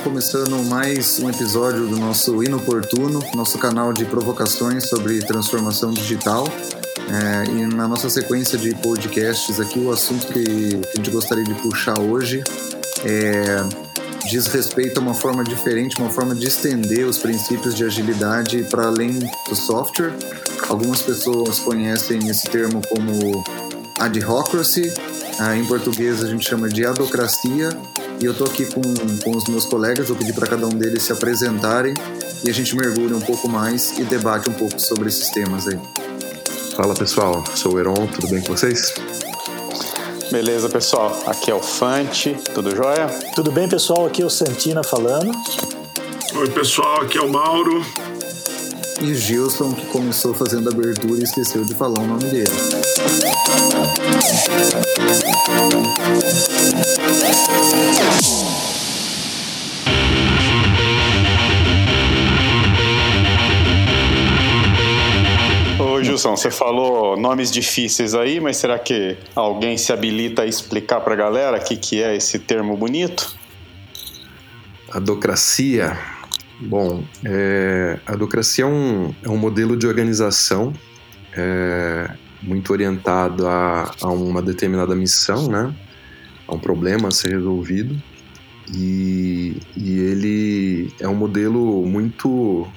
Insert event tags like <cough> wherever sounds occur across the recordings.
estamos começando mais um episódio do nosso Inoportuno, nosso canal de provocações sobre transformação digital. É, e na nossa sequência de podcasts aqui, o assunto que a gente gostaria de puxar hoje é, diz respeito a uma forma diferente, uma forma de estender os princípios de agilidade para além do software. Algumas pessoas conhecem esse termo como adhocracy, em português a gente chama de adocracia, e eu tô aqui com, com os meus colegas, vou pedir para cada um deles se apresentarem e a gente mergulha um pouco mais e debate um pouco sobre esses temas aí. Fala pessoal, sou o Heron, tudo bem com vocês? Beleza, pessoal. Aqui é o Fante, tudo jóia? Tudo bem, pessoal? Aqui é o Santina falando. Oi, pessoal, aqui é o Mauro. E o Gilson, que começou fazendo a abertura e esqueceu de falar o nome dele. Ô Gilson, você falou nomes difíceis aí, mas será que alguém se habilita a explicar pra galera o que, que é esse termo bonito? Adocracia. Bom, é, a adocracia é um, é um modelo de organização é, muito orientado a, a uma determinada missão, né? A um problema a ser resolvido. E, e ele é um modelo muito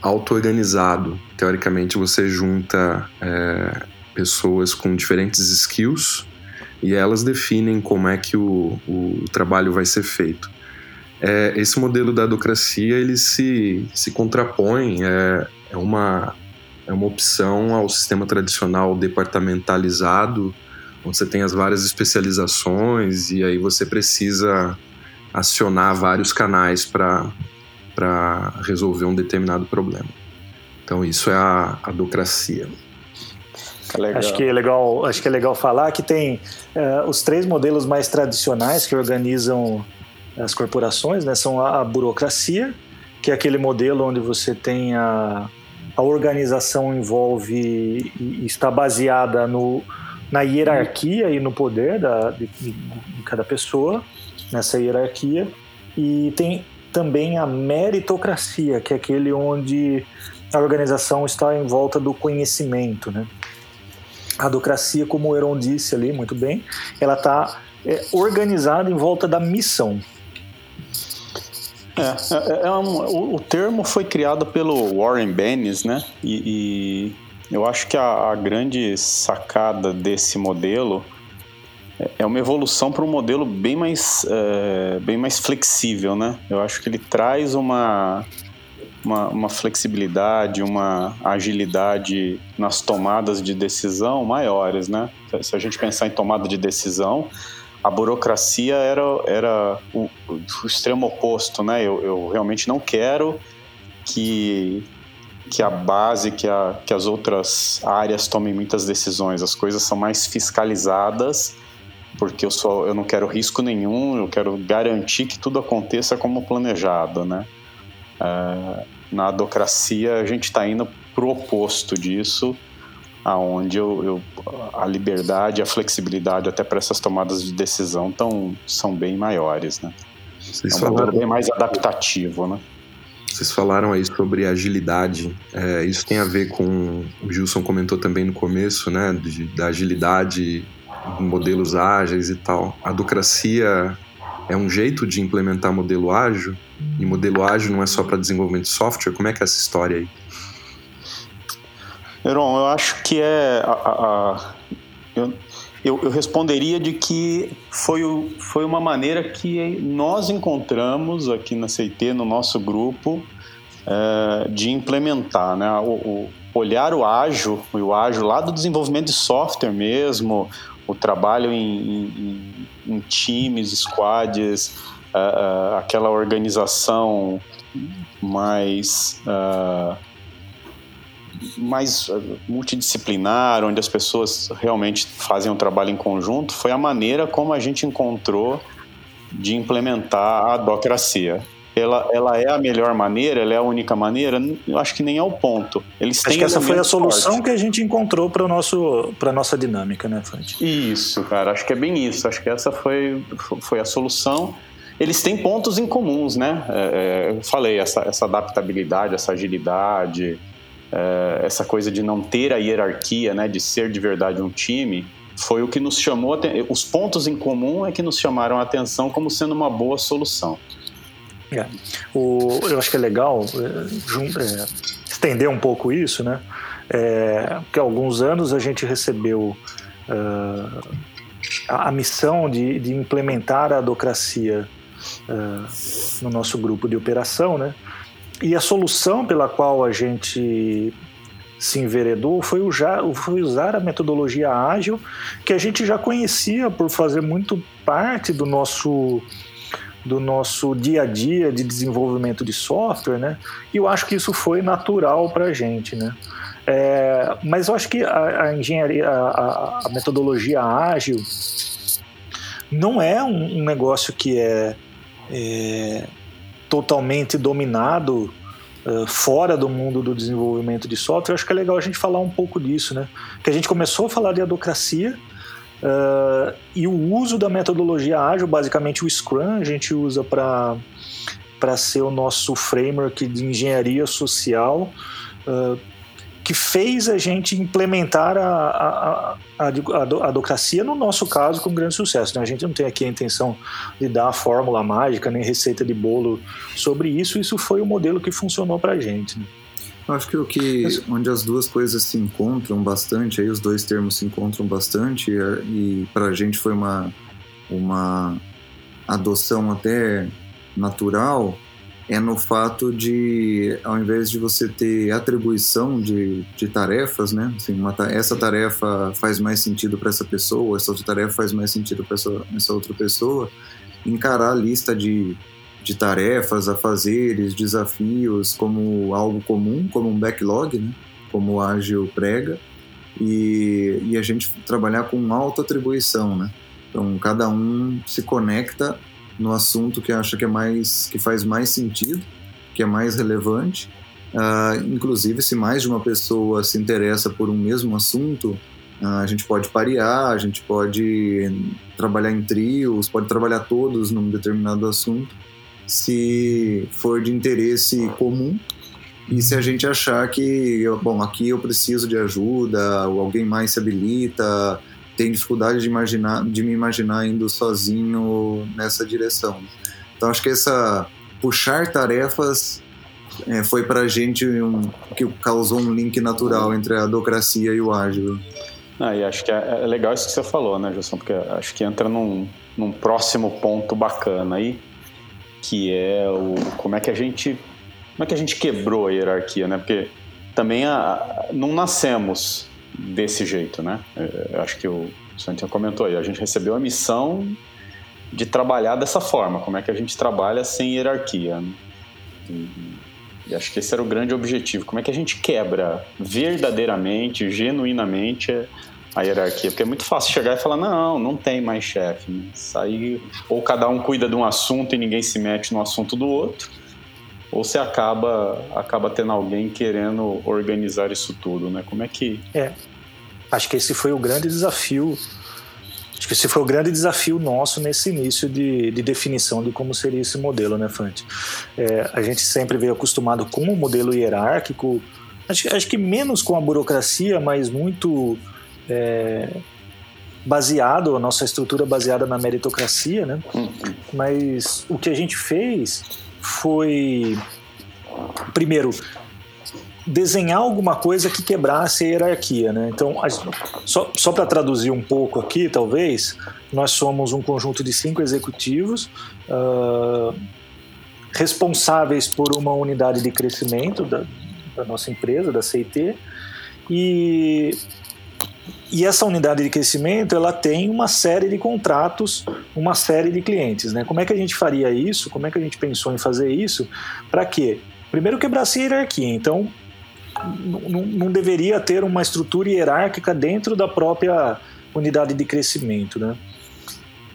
auto-organizado. Teoricamente, você junta é, pessoas com diferentes skills e elas definem como é que o, o trabalho vai ser feito. É, esse modelo da adocracia ele se, se contrapõe, é, é, uma, é uma opção ao sistema tradicional departamentalizado, onde você tem as várias especializações e aí você precisa acionar vários canais para resolver um determinado problema. Então isso é a adocracia. Acho que é legal, acho que é legal falar que tem uh, os três modelos mais tradicionais que organizam as corporações, né, são a, a, burocracia, que é aquele modelo onde você tem a, a organização envolve e está baseada no, na hierarquia e no poder da, de, de cada pessoa, nessa hierarquia. E tem também a meritocracia, que é aquele onde a organização está em volta do conhecimento. Né? A adocracia, como o Heron disse ali muito bem, ela está é, organizada em volta da missão. É, é, é um, o, o, termo foi criado pelo Warren Bennis, né? E, e eu acho que a, a, grande sacada desse modelo é, é uma evolução para um modelo bem mais, é, bem mais flexível, né? Eu acho que ele traz uma, uma, uma, flexibilidade, uma agilidade nas tomadas de decisão maiores, né? Se a gente pensar em tomada de decisão, a burocracia era, era o, o extremo oposto, né? Eu, eu, realmente não quero que, que a base, que, a, que as outras áreas tomem muitas decisões. As coisas são mais fiscalizadas, porque eu, só, eu não quero risco nenhum, eu quero garantir que tudo aconteça como planejado, né? É, na adocracia, a gente está indo para o oposto disso aonde eu, eu, a liberdade, a flexibilidade até para essas tomadas de decisão tão, são bem maiores, né? Vocês é um falaram... bem mais adaptativo, né? Vocês falaram aí sobre agilidade. É, isso tem a ver com o Gilson comentou também no começo, né? De, da agilidade, modelos ágeis e tal. A adocracia é um jeito de implementar modelo ágil. E modelo ágil não é só para desenvolvimento de software. Como é que é essa história aí? Heron, eu acho que é. A, a, a, eu, eu, eu, responderia de que foi, foi uma maneira que nós encontramos aqui na CIT, no nosso grupo, é, de implementar, né? O, o, olhar o ágil, o ágil lá do desenvolvimento de software mesmo, o trabalho em, em, em times, squads, uh, uh, aquela organização mais mais eh, multidisciplinar, onde as pessoas realmente fazem um trabalho em conjunto, foi a maneira como a gente encontrou de implementar a docracia. Ela, ela é a melhor maneira, ela é a única maneira? Eu acho que nem é o ponto. Eles acho que essa foi a solução fortes. que a gente encontrou para a nossa dinâmica, né, Fante? Isso, cara, acho que é bem isso. Acho que essa foi, foi a solução. eles têm pontos em comuns, né? É, é, eu falei, essa, essa adaptabilidade, essa agilidade, é, essa coisa de não ter a hierarquia, né? De ser de verdade um time, foi o que nos chamou, os pontos em comum é que nos chamaram a atenção como sendo uma boa solução. É. O, eu acho que é legal é, estender um pouco isso, né? É, porque há alguns anos a gente recebeu uh, a, a, missão de, de, implementar a adocracia uh, no nosso grupo de operação, né? E a solução pela qual a gente se enveredou foi usar, a metodologia ágil, que a gente já conhecia por fazer muito parte do nosso do nosso dia a dia de desenvolvimento de software, né? E eu acho que isso foi natural para a gente, né? É, mas eu acho que a, a engenharia, a, a, metodologia ágil não é um, um negócio que é, é totalmente dominado uh, fora do mundo do desenvolvimento de software. Acho que é legal a gente falar um pouco disso, né? Que a gente começou a falar de adocracia Uh, e o uso da metodologia ágil, basicamente o Scrum, a gente usa para ser o nosso framework de engenharia social, uh, que fez a gente implementar a, a, a, a, adocracia, no nosso caso, com grande sucesso. Né? A gente não tem aqui a intenção de dar a fórmula mágica, nem receita de bolo sobre isso, isso foi o modelo que funcionou para a gente. Né? Acho que o que onde as duas coisas se encontram bastante, aí os dois termos se encontram bastante e, e para a gente foi uma uma adoção até natural é no fato de ao invés de você ter atribuição de, de tarefas, né? Assim, uma, essa tarefa faz mais sentido para essa pessoa, essa outra tarefa faz mais sentido para essa, essa outra pessoa, encarar a lista de de tarefas a fazeres, desafios como algo comum, como um backlog, né? como o Ágil prega, e, e a gente trabalhar com autoatribuição, né? Então cada um se conecta no assunto que acha que é mais que faz mais sentido, que é mais relevante. Uh, inclusive, se mais de uma pessoa se interessa por um mesmo assunto, uh, a gente pode parear, a gente pode trabalhar em trios, pode trabalhar todos num determinado assunto se for de interesse comum e se a gente achar que, bom, aqui eu preciso de ajuda, ou alguém mais se habilita, tem dificuldade de, imaginar, de me imaginar indo sozinho nessa direção. Então acho que essa puxar tarefas é, foi para a gente um, que causou um link natural entre a docracia e o ágil. Ah, e acho que é, é legal isso que você falou, né, Gilson? Porque acho que entra num, num próximo ponto bacana aí, que é o como é que a gente como é que a gente quebrou a hierarquia, né? Porque também a, não nascemos desse jeito, né? É, eu acho que o Santiago comentou aí, a gente recebeu a missão de trabalhar dessa forma, como é que a gente trabalha sem hierarquia. Né? E, e acho que esse era o grande objetivo, como é que a gente quebra verdadeiramente, genuinamente a hierarquia, porque é muito fácil chegar e falar, não, não tem mais chefe. Né? Sair, ou cada um cuida de um assunto e ninguém se mete no assunto do outro, ou você acaba, acaba tendo alguém querendo organizar isso tudo, né? Como é que... É, acho que esse foi o grande desafio, acho que esse foi o grande desafio nosso nesse início de, de definição de como seria esse modelo, né, Fante? É, a gente sempre veio acostumado com o um modelo hierárquico, acho, acho que menos com a burocracia, mas muito é, baseado, a nossa estrutura baseada na meritocracia, né? Mas o que a gente fez foi, primeiro, desenhar alguma coisa que quebrasse a hierarquia, né? Então, a, só, só para traduzir um pouco aqui, talvez, nós somos um conjunto de cinco executivos uh, responsáveis por uma unidade de crescimento da, da nossa empresa, da CIT, e e essa unidade de crescimento ela tem uma série de contratos, uma série de clientes. Né? Como é que a gente faria isso? Como é que a gente pensou em fazer isso? Para quê? Primeiro quebrar essa hierarquia. Então, não deveria ter uma estrutura hierárquica dentro da própria unidade de crescimento. Né?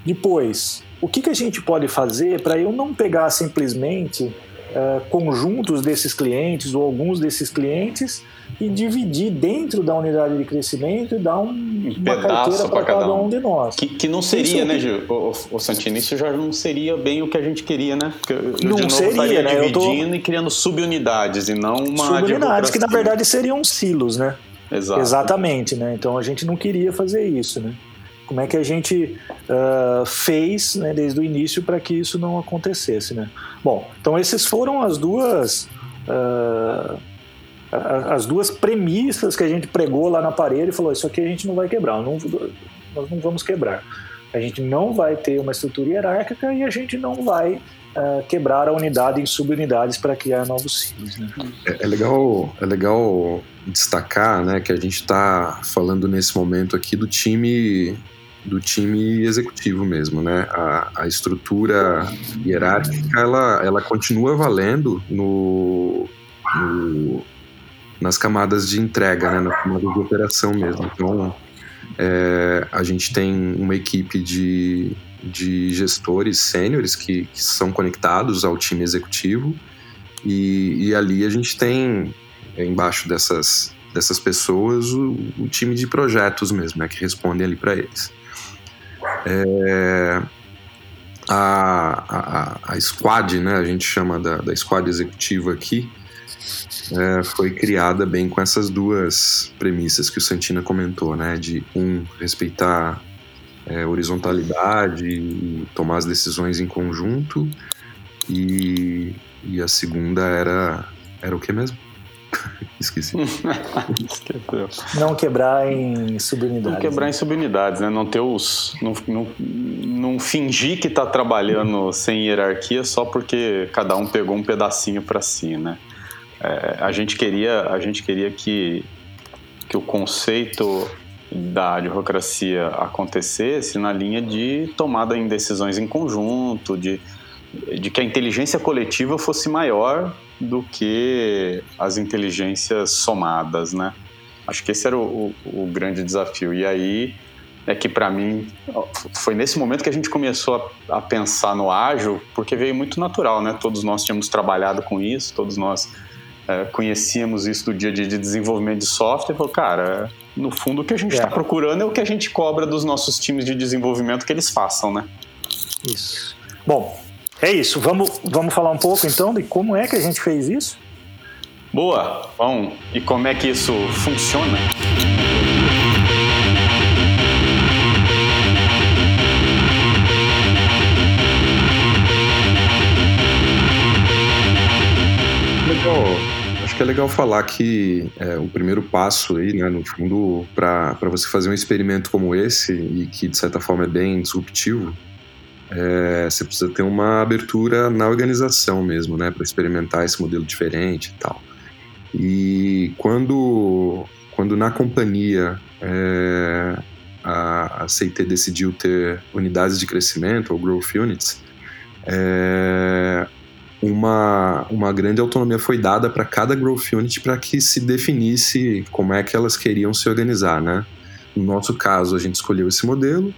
Depois, o que, que a gente pode fazer para eu não pegar simplesmente uh, conjuntos desses clientes ou alguns desses clientes e dividir dentro da unidade de crescimento e dar um, um uma carteira para cada um. um. de nós. Que, que não seria, né, Gil? O, o, Santini, isso já não seria bem o que a gente queria, né? Porque eu, não de novo, seria, né? dividindo tô... e criando subunidades e não uma Subunidades que na verdade seriam silos, né? Exato. Exatamente, né? Então a gente não queria fazer isso, né? Como é que a gente uh, fez né, desde o início para que isso não acontecesse, né? Bom, então essas foram as duas uh, as duas premissas que a gente pregou lá na parede e falou: isso aqui a gente não vai quebrar, não, nós não vamos quebrar. A gente não vai ter uma estrutura hierárquica e a gente não vai uh, quebrar a unidade em subunidades para criar novos silos. Né? É, é, legal, é legal destacar né, que a gente está falando nesse momento aqui do time do time executivo mesmo, né? A, a estrutura hierárquica ela, ela continua valendo no, no, nas camadas de entrega, né? Nas camadas de operação mesmo. Então é, a gente tem uma equipe de, de gestores sêniores que, que, são conectados ao time executivo e, e ali a gente tem embaixo dessas dessas pessoas o, o time de projetos mesmo, né, que respondem ali para eles. É, a, a, a squad, né, a gente chama da, da squad executiva aqui, é, foi criada bem com essas duas premissas que o Santina comentou, né, de um respeitar é, horizontalidade e tomar as decisões em conjunto e, e a segunda era era o que mesmo? Esqueci. <laughs> Esqueceu. Não quebrar em subunidades. Não quebrar né? em subunidades, né? Não ter os. Não, não, não fingir que está trabalhando sem hierarquia só porque cada um pegou um pedacinho para si, né? É, a gente queria, a gente queria que, que o conceito da advocacia acontecesse na linha de tomada em decisões em conjunto, de, de que a inteligência coletiva fosse maior do que as inteligências somadas, né? Acho que esse era o, o, o grande desafio. E aí é que para mim foi nesse momento que a gente começou a, a, pensar no ágil, porque veio muito natural, né? Todos nós tínhamos trabalhado com isso, todos nós é, conhecíamos isso do dia a dia de desenvolvimento de software. Falou, cara, no fundo o que a gente está é. procurando é o que a gente cobra dos nossos times de desenvolvimento que eles façam, né? Isso. Bom, é isso. Vamos, vamos falar um pouco então de como é que a gente fez isso? Boa! Bom, e como é que isso funciona? Legal. Acho que é legal falar que é, o primeiro passo aí, né, no fundo, para você fazer um experimento como esse, e que de certa forma é bem disruptivo, é, você precisa ter uma abertura na organização mesmo, né, para experimentar esse modelo diferente e tal. E quando, quando na companhia é, a, a CIT decidiu ter unidades de crescimento, ou growth units, é, uma, uma grande autonomia foi dada para cada growth unit para que se definisse como é que elas queriam se organizar, né? No nosso caso, a gente escolheu esse modelo,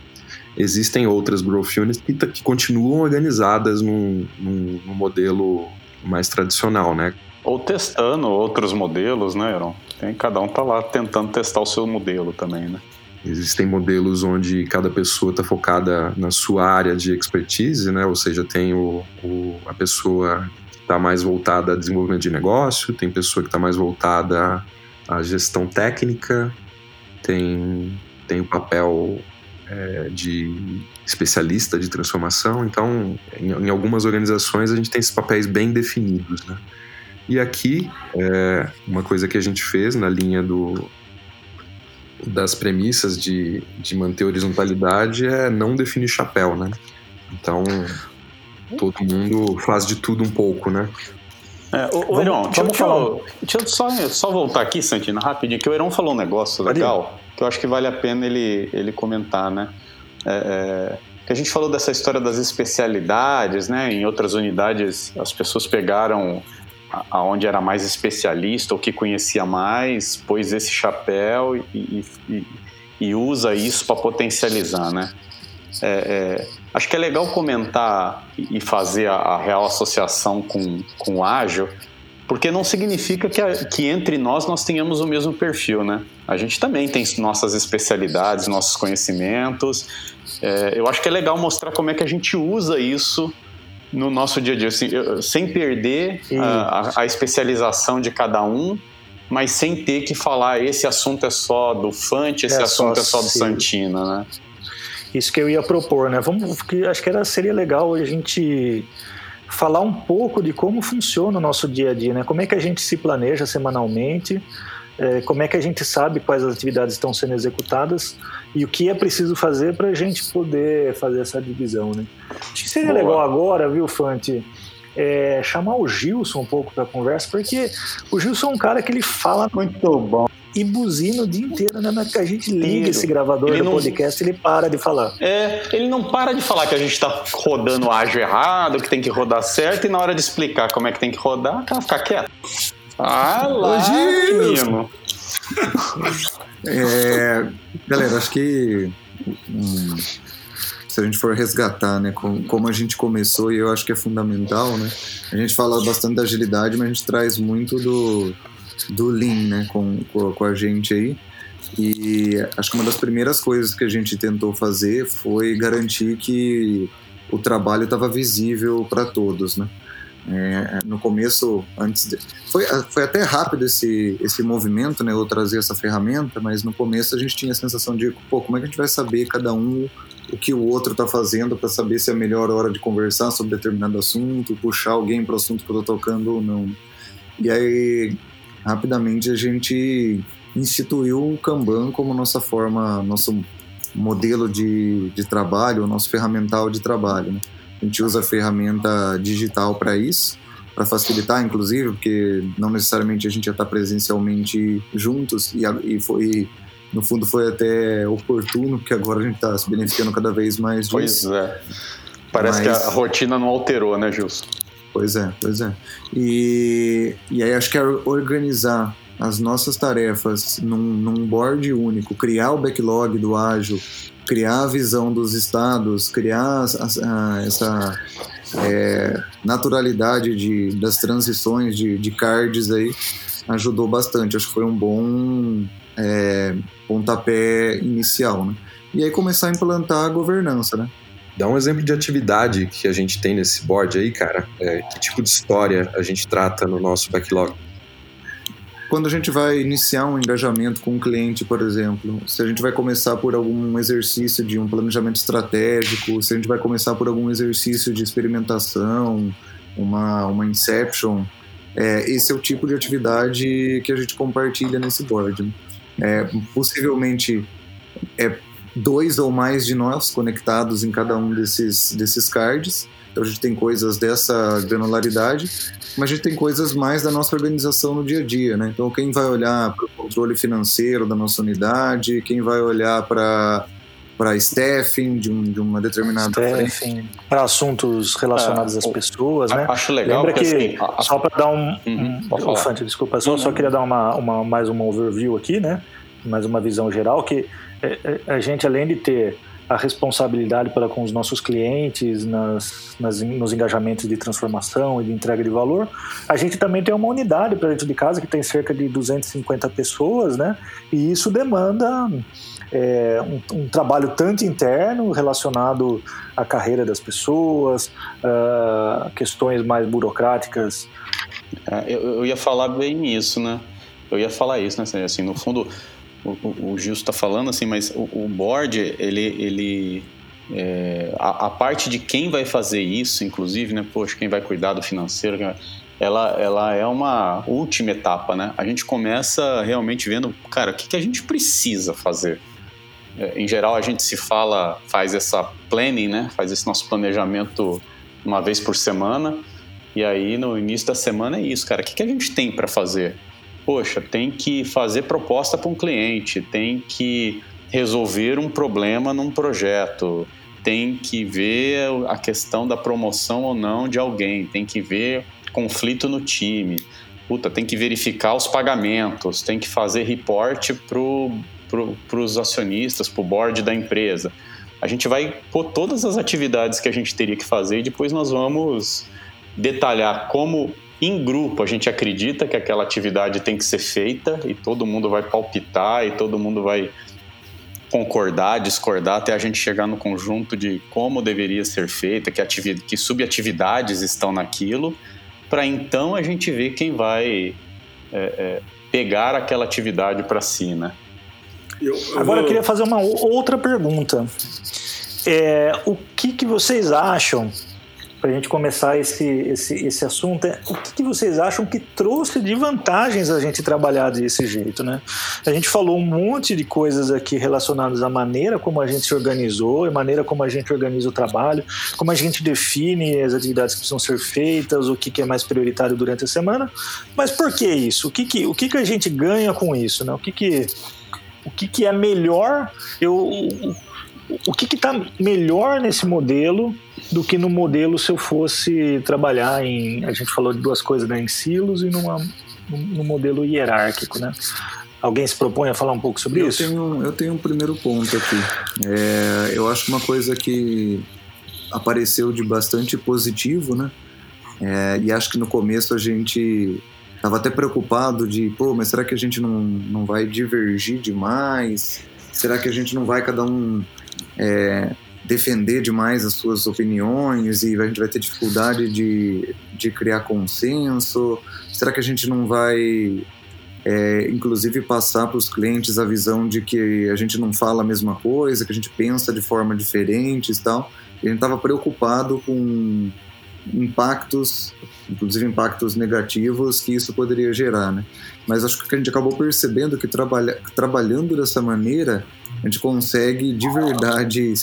existem outras growth units que, que continuam organizadas num, num, num, modelo mais tradicional, né? Ou testando outros modelos, né, Aaron? Tem, cada um tá lá tentando testar o seu modelo também, né? Existem modelos onde cada pessoa está focada na sua área de expertise, né? Ou seja, tem o, o a pessoa que está mais voltada a desenvolvimento de negócio, tem pessoa que está mais voltada à gestão técnica, tem, tem o papel é, de especialista de transformação. Então, em, em, algumas organizações a gente tem esses papéis bem definidos, né? E aqui, é, uma coisa que a gente fez na linha do, das premissas de, de manter horizontalidade é não definir chapéu, né? Então, todo mundo faz de tudo um pouco, né? É, o, o Heron, deixa, deixa, eu, deixa eu só, só voltar aqui, Santina, rapidinho, que o Heron falou um negócio legal que eu acho que vale a pena ele, ele comentar, né? É, é, que a gente falou dessa história das especialidades, né? Em outras unidades, as pessoas pegaram aonde era mais especialista ou que conhecia mais, pôs esse chapéu e, e, e usa isso para potencializar, né? É, é, acho que é legal comentar e fazer a, a real associação com, com o ágil, porque não significa que, a, que entre nós nós tenhamos o mesmo perfil, né? A gente também tem nossas especialidades, nossos conhecimentos. É, eu acho que é legal mostrar como é que a gente usa isso no nosso dia a dia, assim, sem perder a, a, especialização de cada um, mas sem ter que falar esse assunto é só do Fante, esse é assunto só, é só do sim. Santina, né? Isso que eu ia propor, né? Vamos, acho que era, seria legal a gente falar um pouco de como funciona o nosso dia a dia, né? Como é que a gente se planeja semanalmente, é, como é que a gente sabe quais as atividades estão sendo executadas e o que é preciso fazer para a gente poder fazer essa divisão, né? Acho que seria Boa. legal agora, viu, Fante? É, chamar o Gilson um pouco para conversa, porque o Gilson é um cara que ele fala muito bom e buzina o dia inteiro, né? Na que a gente liga esse gravador ele do não... podcast, ele para de falar. É, ele não para de falar que a gente tá rodando ágil errado, que tem que rodar certo, e na hora de explicar como é que tem que rodar, cara, fica quieto. Ah lá, menino. é, galera, acho que hum, se a gente for resgatar, né, com, como a gente começou, e eu acho que é fundamental, né? A gente fala bastante da agilidade, mas a gente traz muito do do Lean, né, com, com a gente aí. E acho que uma das primeiras coisas que a gente tentou fazer foi garantir que o trabalho estava visível para todos, né? É, no começo, antes de, foi, foi até rápido esse, esse movimento, né? Eu trazer essa ferramenta, mas no começo a gente tinha a sensação de, pô, como é que a gente vai saber cada um o que o outro está fazendo para saber se é a melhor hora de conversar sobre determinado assunto, puxar alguém para o assunto que eu estou tocando ou não. E aí rapidamente a gente instituiu o Kanban como nossa forma, nosso modelo de, de trabalho, nosso ferramental de trabalho. Né? A gente usa a ferramenta digital para isso, para facilitar, inclusive, porque não necessariamente a gente já está presencialmente juntos e, e foi no fundo foi até oportuno, porque agora a gente está se beneficiando cada vez mais disso. Pois é. Parece Mas... que a rotina não alterou, né, Gilson? Pois é, pois é. E, e aí acho que é organizar as nossas tarefas num, num board único, criar o backlog do ágil, criar a visão dos estados, criar a, essa é, naturalidade de, das transições de, de cards aí, ajudou bastante. Acho que foi um bom é, pontapé inicial, né? E aí começar a implantar a governança, né? Dá um exemplo de atividade que a gente tem nesse board aí, cara. É, que tipo de história a gente trata no nosso backlog? Quando a gente vai iniciar um engajamento com um cliente, por exemplo, se a gente vai começar por algum exercício de um planejamento estratégico, se a gente vai começar por algum exercício de experimentação, uma, uma inception, é, esse é o tipo de atividade que a gente compartilha nesse board. Né? É, possivelmente é dois ou mais de nós conectados em cada um desses, desses cards. Então a gente tem coisas dessa granularidade, mas a gente tem coisas mais da nossa organização no dia a dia, né? Então quem vai olhar para o controle financeiro da nossa unidade, quem vai olhar para para staffing de, um, de, uma determinada staffing para assuntos relacionados é, às pessoas, né? Acho legal Lembra que assim, a, só para dar um, uhum, um Fante, desculpa, só, uhum. só queria dar uma, uma mais uma overview aqui, né? Mais uma visão geral que a gente, além de ter a responsabilidade para com os nossos clientes nas, nas, nos engajamentos de transformação e de entrega de valor, a gente também tem uma unidade para dentro de casa que tem cerca de 250 pessoas, né? E isso demanda é, um, um, trabalho tanto interno relacionado à carreira das pessoas, uh, questões mais burocráticas. É, eu, eu, ia falar bem isso, né? Eu ia falar isso, né? Assim, no fundo, o, o Gilson está falando assim, mas o, o, board, ele, ele é, a, a, parte de quem vai fazer isso, inclusive, né? Poxa, quem vai cuidar do financeiro, ela, ela é uma última etapa, né? A gente começa realmente vendo, cara, o que, que a gente precisa fazer. É, em geral, a gente se fala, faz essa planning, né? Faz esse nosso planejamento uma vez por semana. E aí, no início da semana, é isso, cara. O que, que a gente tem para fazer? Poxa, tem que fazer proposta para um cliente, tem que resolver um problema num projeto, tem que ver a questão da promoção ou não de alguém, tem que ver conflito no time, puta, tem que verificar os pagamentos, tem que fazer reporte para pro, os acionistas, para o board da empresa. a gente vai pôr todas as atividades que a gente teria que fazer e depois nós vamos detalhar como em grupo a gente acredita que aquela atividade tem que ser feita e todo mundo vai palpitar e todo mundo vai concordar, discordar até a gente chegar no conjunto de como deveria ser feita, que, atividade, que subatividades estão naquilo, para então a gente ver quem vai é, é, pegar aquela atividade para si, né? Eu, eu Agora vou... eu queria fazer uma outra pergunta. É, o que, que vocês acham, para a gente começar esse, esse, esse assunto, é, o que, que vocês acham que trouxe de vantagens a gente trabalhar desse jeito? Né? A gente falou um monte de coisas aqui relacionadas à maneira como a gente se organizou, a maneira como a gente organiza o trabalho, como a gente define as atividades que precisam ser feitas, o que, que é mais prioritário durante a semana. Mas por que isso? O que, que, o que, que a gente ganha com isso? Né? O que, que o que, que é melhor, eu, o, o que está melhor nesse modelo do que no modelo se eu fosse trabalhar em. A gente falou de duas coisas, né, em silos e numa, no modelo hierárquico, né? Alguém se propõe a falar um pouco sobre eu isso? Tenho, eu tenho um primeiro ponto aqui. É, eu acho que uma coisa que apareceu de bastante positivo, né? É, e acho que no começo a gente Tava até preocupado de, pô, mas será que a gente não, não vai divergir demais? Será que a gente não vai cada um é, defender demais as suas opiniões e a gente vai ter dificuldade de, de criar consenso? Será que a gente não vai, é, inclusive, passar para os clientes a visão de que a gente não fala a mesma coisa, que a gente pensa de forma diferente e tal? E a gente estava preocupado com impactos, inclusive impactos negativos que isso poderia gerar, né? Mas acho que a gente acabou percebendo que trabalha, trabalhando dessa maneira a gente consegue de verdade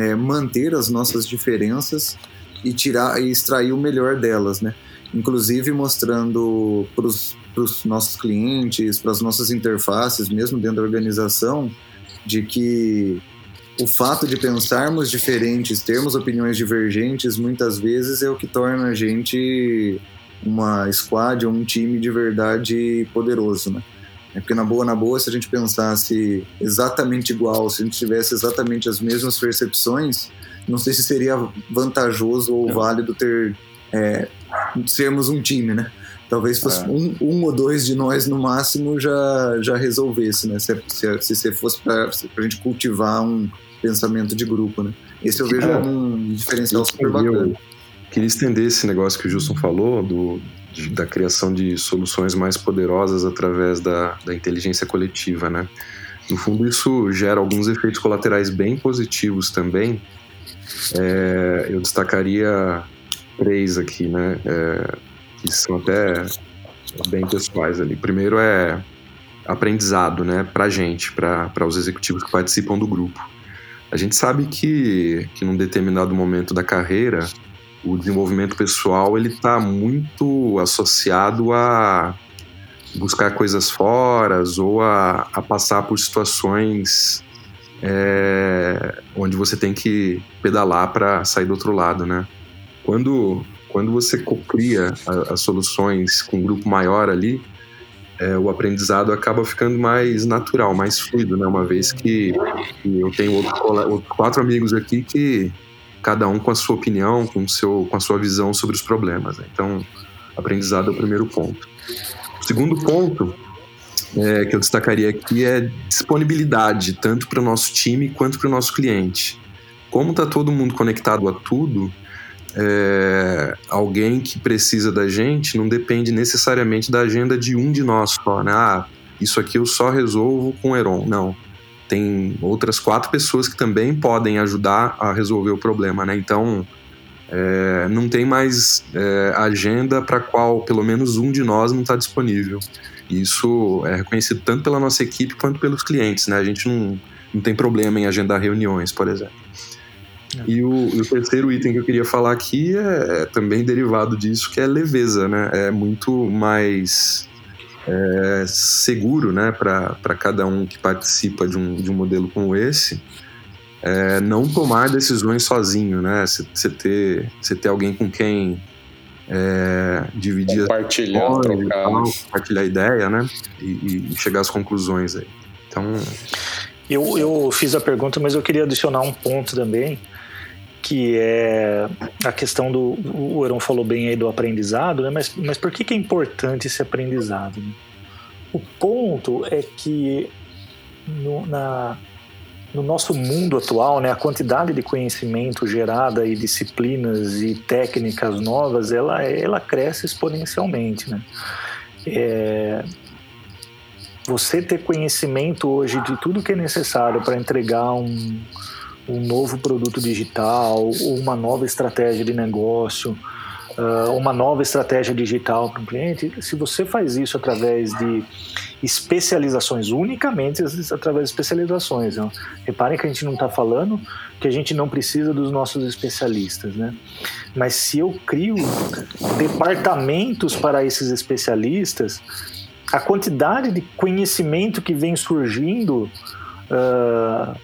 é, manter as nossas diferenças e tirar e extrair o melhor delas, né? Inclusive mostrando para os nossos clientes, para as nossas interfaces, mesmo dentro da organização, de que o fato de pensarmos diferentes, termos opiniões divergentes, muitas vezes é o que torna a gente uma squad ou um time de verdade poderoso, né? É porque na boa, na boa, se a gente pensasse exatamente igual, se a gente tivesse exatamente as mesmas percepções, não sei se seria vantajoso ou válido ter é, sermos um time, né? Talvez fosse é. um, um ou dois de nós no máximo já, já resolvesse, né? Se, se, se fosse para a gente cultivar um, pensamento de grupo, né? Esse eu vejo é, como um diferencial super bacana. Queria estender esse negócio que o Justin falou, do, da criação de soluções mais poderosas através da, da inteligência coletiva, né? No fundo, isso gera alguns efeitos colaterais bem positivos também. É, eu destacaria três aqui, né? É, que são até bem pessoais ali. Primeiro é aprendizado, né? Para gente, para os executivos que participam do grupo. A gente sabe que, que num determinado momento da carreira, o desenvolvimento pessoal ele está muito associado a buscar coisas fora ou a, a passar por situações é, onde você tem que pedalar para sair do outro lado, né? Quando, quando você cria as soluções com um grupo maior ali, é, o aprendizado acaba ficando mais natural, mais fluido, né? Uma vez que, que eu tenho outro, outro, quatro amigos aqui que cada um com a sua opinião, com, seu, com a sua visão sobre os problemas. Né? Então, aprendizado é o primeiro ponto. O segundo ponto é, que eu destacaria aqui é disponibilidade, tanto para o nosso time quanto para o nosso cliente. Como está todo mundo conectado a tudo, é, alguém que precisa da gente não depende necessariamente da agenda de um de nós só, né? Ah, isso aqui eu só resolvo com o Heron. Não. Tem outras quatro pessoas que também podem ajudar a resolver o problema, né? Então, é, não tem mais é, agenda para qual pelo menos um de nós não está disponível. Isso é reconhecido tanto pela nossa equipe quanto pelos clientes, né? A gente não, não tem problema em agendar reuniões, por exemplo. E o, e o, terceiro item que eu queria falar aqui é, é, também derivado disso, que é leveza, né? É muito mais é, seguro, né, para cada um que participa de um, de um modelo como esse, é, não tomar decisões sozinho, né? Você ter, ter alguém com quem é, dividir compartilhar, trocar, compartilhar a ideia, né? E, e, chegar às conclusões aí. Então Eu, eu fiz a pergunta, mas eu queria adicionar um ponto também, que é a questão do. O Heron falou bem aí do aprendizado, né? mas, mas por que, que é importante esse aprendizado? Né? O ponto é que no, na, no nosso mundo atual, né, a quantidade de conhecimento gerada e disciplinas e técnicas novas, ela, ela cresce exponencialmente, né? É, você ter conhecimento hoje de tudo que é necessário para entregar um, um novo produto digital uma nova estratégia de negócio, uh, uma nova estratégia digital para o cliente, se você faz isso através de especializações, unicamente através de especializações. Né? Reparem que a gente não está falando que a gente não precisa dos nossos especialistas, né? Mas se eu crio departamentos para esses especialistas, a quantidade de conhecimento que vem surgindo uh,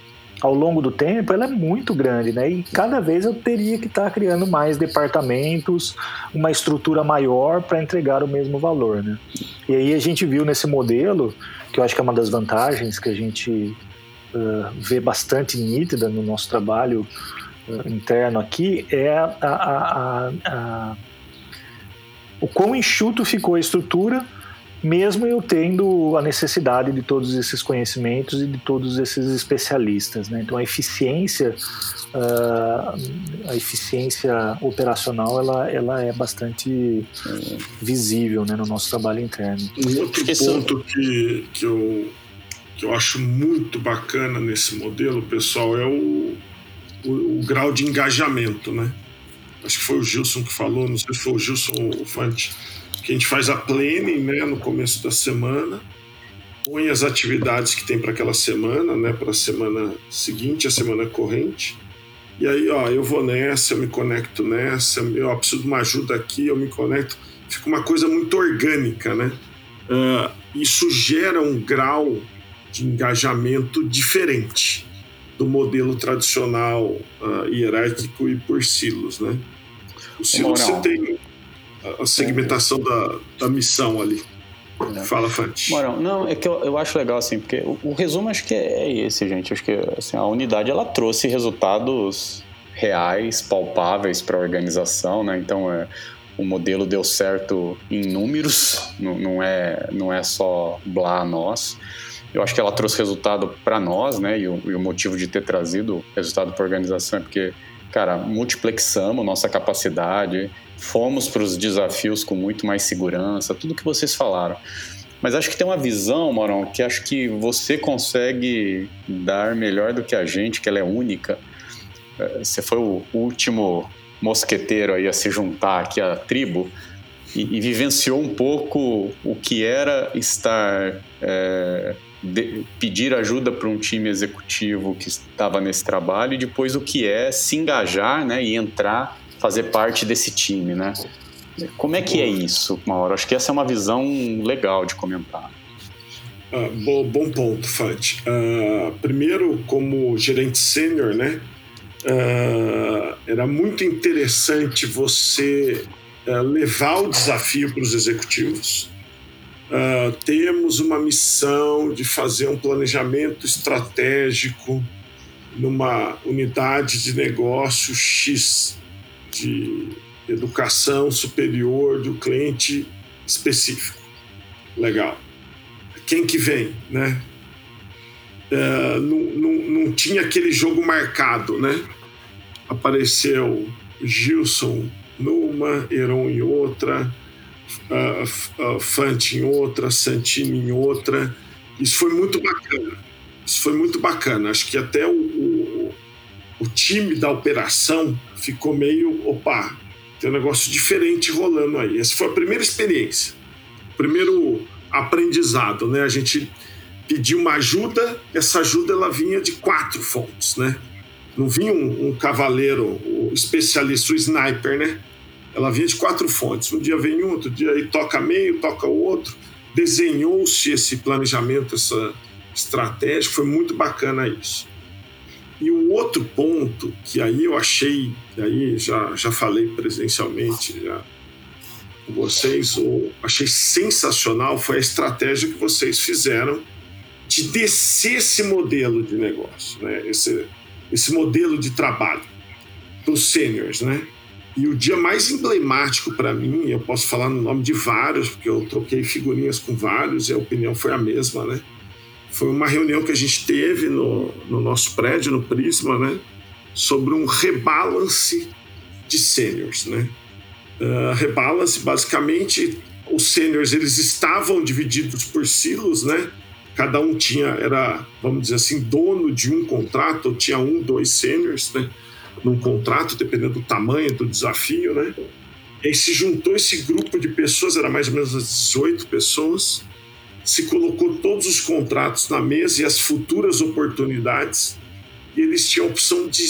ao longo do tempo, ela é muito grande, né? E cada vez eu teria que estar tá criando mais departamentos, uma estrutura maior para entregar o mesmo valor, né? E aí a gente viu nesse modelo, que eu acho que é uma das vantagens que a gente uh, vê bastante nítida no nosso trabalho uh, interno aqui, é a, a, a, o quão enxuto ficou a estrutura mesmo eu tendo a necessidade de todos esses conhecimentos e de todos esses especialistas. Né? Então a eficiência, uh, a eficiência operacional, ela, ela é bastante visível né, no nosso trabalho interno. Um outro ponto que, que, eu, que eu acho muito bacana nesse modelo, pessoal, é o, o, o grau de engajamento, né? Acho que foi o Gilson que falou, não sei se foi o Gilson ou o Fante que a gente faz a planning né, no começo da semana, põe as atividades que tem para aquela semana, né, para a semana seguinte, a semana corrente. E aí, ó, eu vou nessa, eu me conecto nessa, eu ó, preciso de uma ajuda aqui, eu me conecto. Fica uma coisa muito orgânica, né? Uh, isso gera um grau de engajamento diferente do modelo tradicional uh, hierárquico e por silos, né? O silo você tem a segmentação da, da missão ali. Não. Fala, Fante. Morão, não, é que eu, eu acho legal, assim, porque o, o, resumo acho que é esse, gente. Acho que assim, a unidade ela trouxe resultados reais, palpáveis para a organização, né? Então, é, o modelo deu certo em números, não, não, é, não é só blá nós. Eu acho que ela trouxe resultado para nós, né? E o, e o motivo de ter trazido resultado para a organização é porque cara, multiplexamos nossa capacidade, fomos para os desafios com muito mais segurança, tudo que vocês falaram. Mas acho que tem uma visão, Marão, que acho que você consegue dar melhor do que a gente, que ela é única. É, você foi o último mosqueteiro aí a se juntar aqui à tribo e, e vivenciou um pouco o que era estar é, de, pedir ajuda para um time executivo que estava nesse trabalho e depois o que é se engajar né, e entrar, fazer parte desse time. Né? Como é que é isso, Mauro? Acho que essa é uma visão legal de comentar. Ah, bom, bom, ponto, Fante. Uh, primeiro, como gerente sênior, né? Uh, era muito interessante você levar o desafio para os executivos temos uma missão de fazer um planejamento estratégico numa unidade de negócio X de educação superior do cliente específico. Legal. Quem que vem, né? Uh, não, não, não tinha aquele jogo marcado, né? Apareceu Gilson numa, Heron em outra, uh, uh, Fante em outra, Santini em outra. Isso foi muito bacana. Isso foi muito bacana. Acho que até o, o, o time da operação ficou meio, opa, tem um negócio diferente rolando aí. Essa foi a primeira experiência, primeiro aprendizado, né? A gente pediu uma ajuda, essa ajuda ela vinha de quatro fontes, né? Não vinha um, um cavaleiro, o um especialista, o sniper, né? Ela vinha de quatro fontes. Um dia vem um, outro dia aí toca meio, toca o outro. Desenhou-se esse planejamento, essa estratégia, foi muito bacana isso. E o outro ponto que aí eu achei, aí já, já falei presencialmente já com vocês, ou achei sensacional foi a estratégia que vocês fizeram de descer esse modelo de negócio, né? esse, esse modelo de trabalho para os seniors, né? E o dia mais emblemático para mim, eu posso falar no nome de vários, porque eu troquei figurinhas com vários e a opinião foi a mesma, né? Foi uma reunião que a gente teve no, no nosso prédio, no Prisma, né? Sobre um rebalance de seniors, né? Uh, rebalance, basicamente, os seniors eles estavam divididos por silos, né? Cada um tinha, era, vamos dizer assim, dono de um contrato, tinha um, dois seniors, né? num contrato, dependendo do tamanho do desafio, né? E aí se juntou esse grupo de pessoas, era mais ou menos 18 pessoas, se colocou todos os contratos na mesa e as futuras oportunidades, e eles tinham a opção de,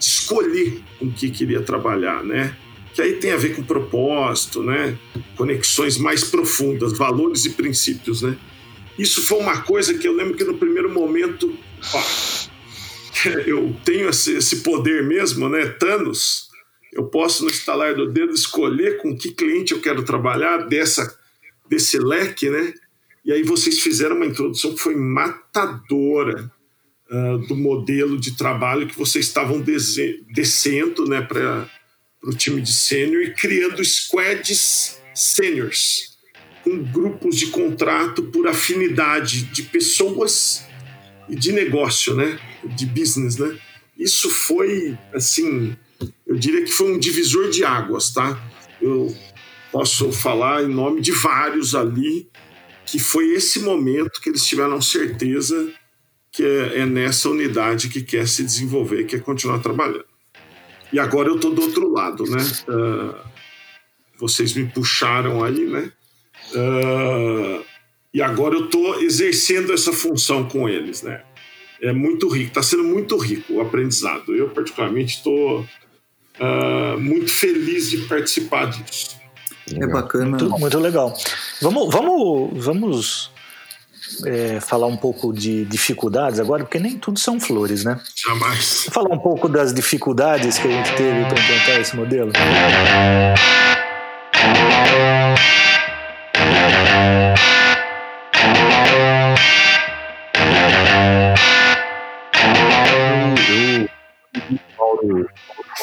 escolher com que queria trabalhar, né? Que aí tem a ver com propósito, né? Conexões mais profundas, valores e princípios, né? Isso foi uma coisa que eu lembro que no primeiro momento, ó, <laughs> eu tenho esse, esse poder mesmo, né? Thanos, eu posso no estalar do dedo escolher com que cliente eu quero trabalhar dessa, desse leque, né? E aí vocês fizeram uma introdução que foi matadora uh, do modelo de trabalho que vocês estavam descendo, né, para o time de sênior e criando squads seniors com grupos de contrato por afinidade de pessoas e de negócio, né? De business, né? Isso foi, assim, eu diria que foi um divisor de águas, tá? Eu posso falar em nome de vários ali que foi esse momento que eles tiveram certeza que é, é nessa unidade que quer se desenvolver, quer continuar trabalhando. E agora eu estou do outro lado, né? Uh, vocês me puxaram aí, né? Uh, e agora eu estou exercendo essa função com eles, né? É muito rico, está sendo muito rico o aprendizado. Eu, particularmente, estou uh, muito feliz de participar disso. É bacana. Muito, muito legal. Vamos, vamos, vamos é, falar um pouco de dificuldades agora, porque nem tudo são flores, né? Jamais. Vou falar um pouco das dificuldades que a gente teve para implantar esse modelo.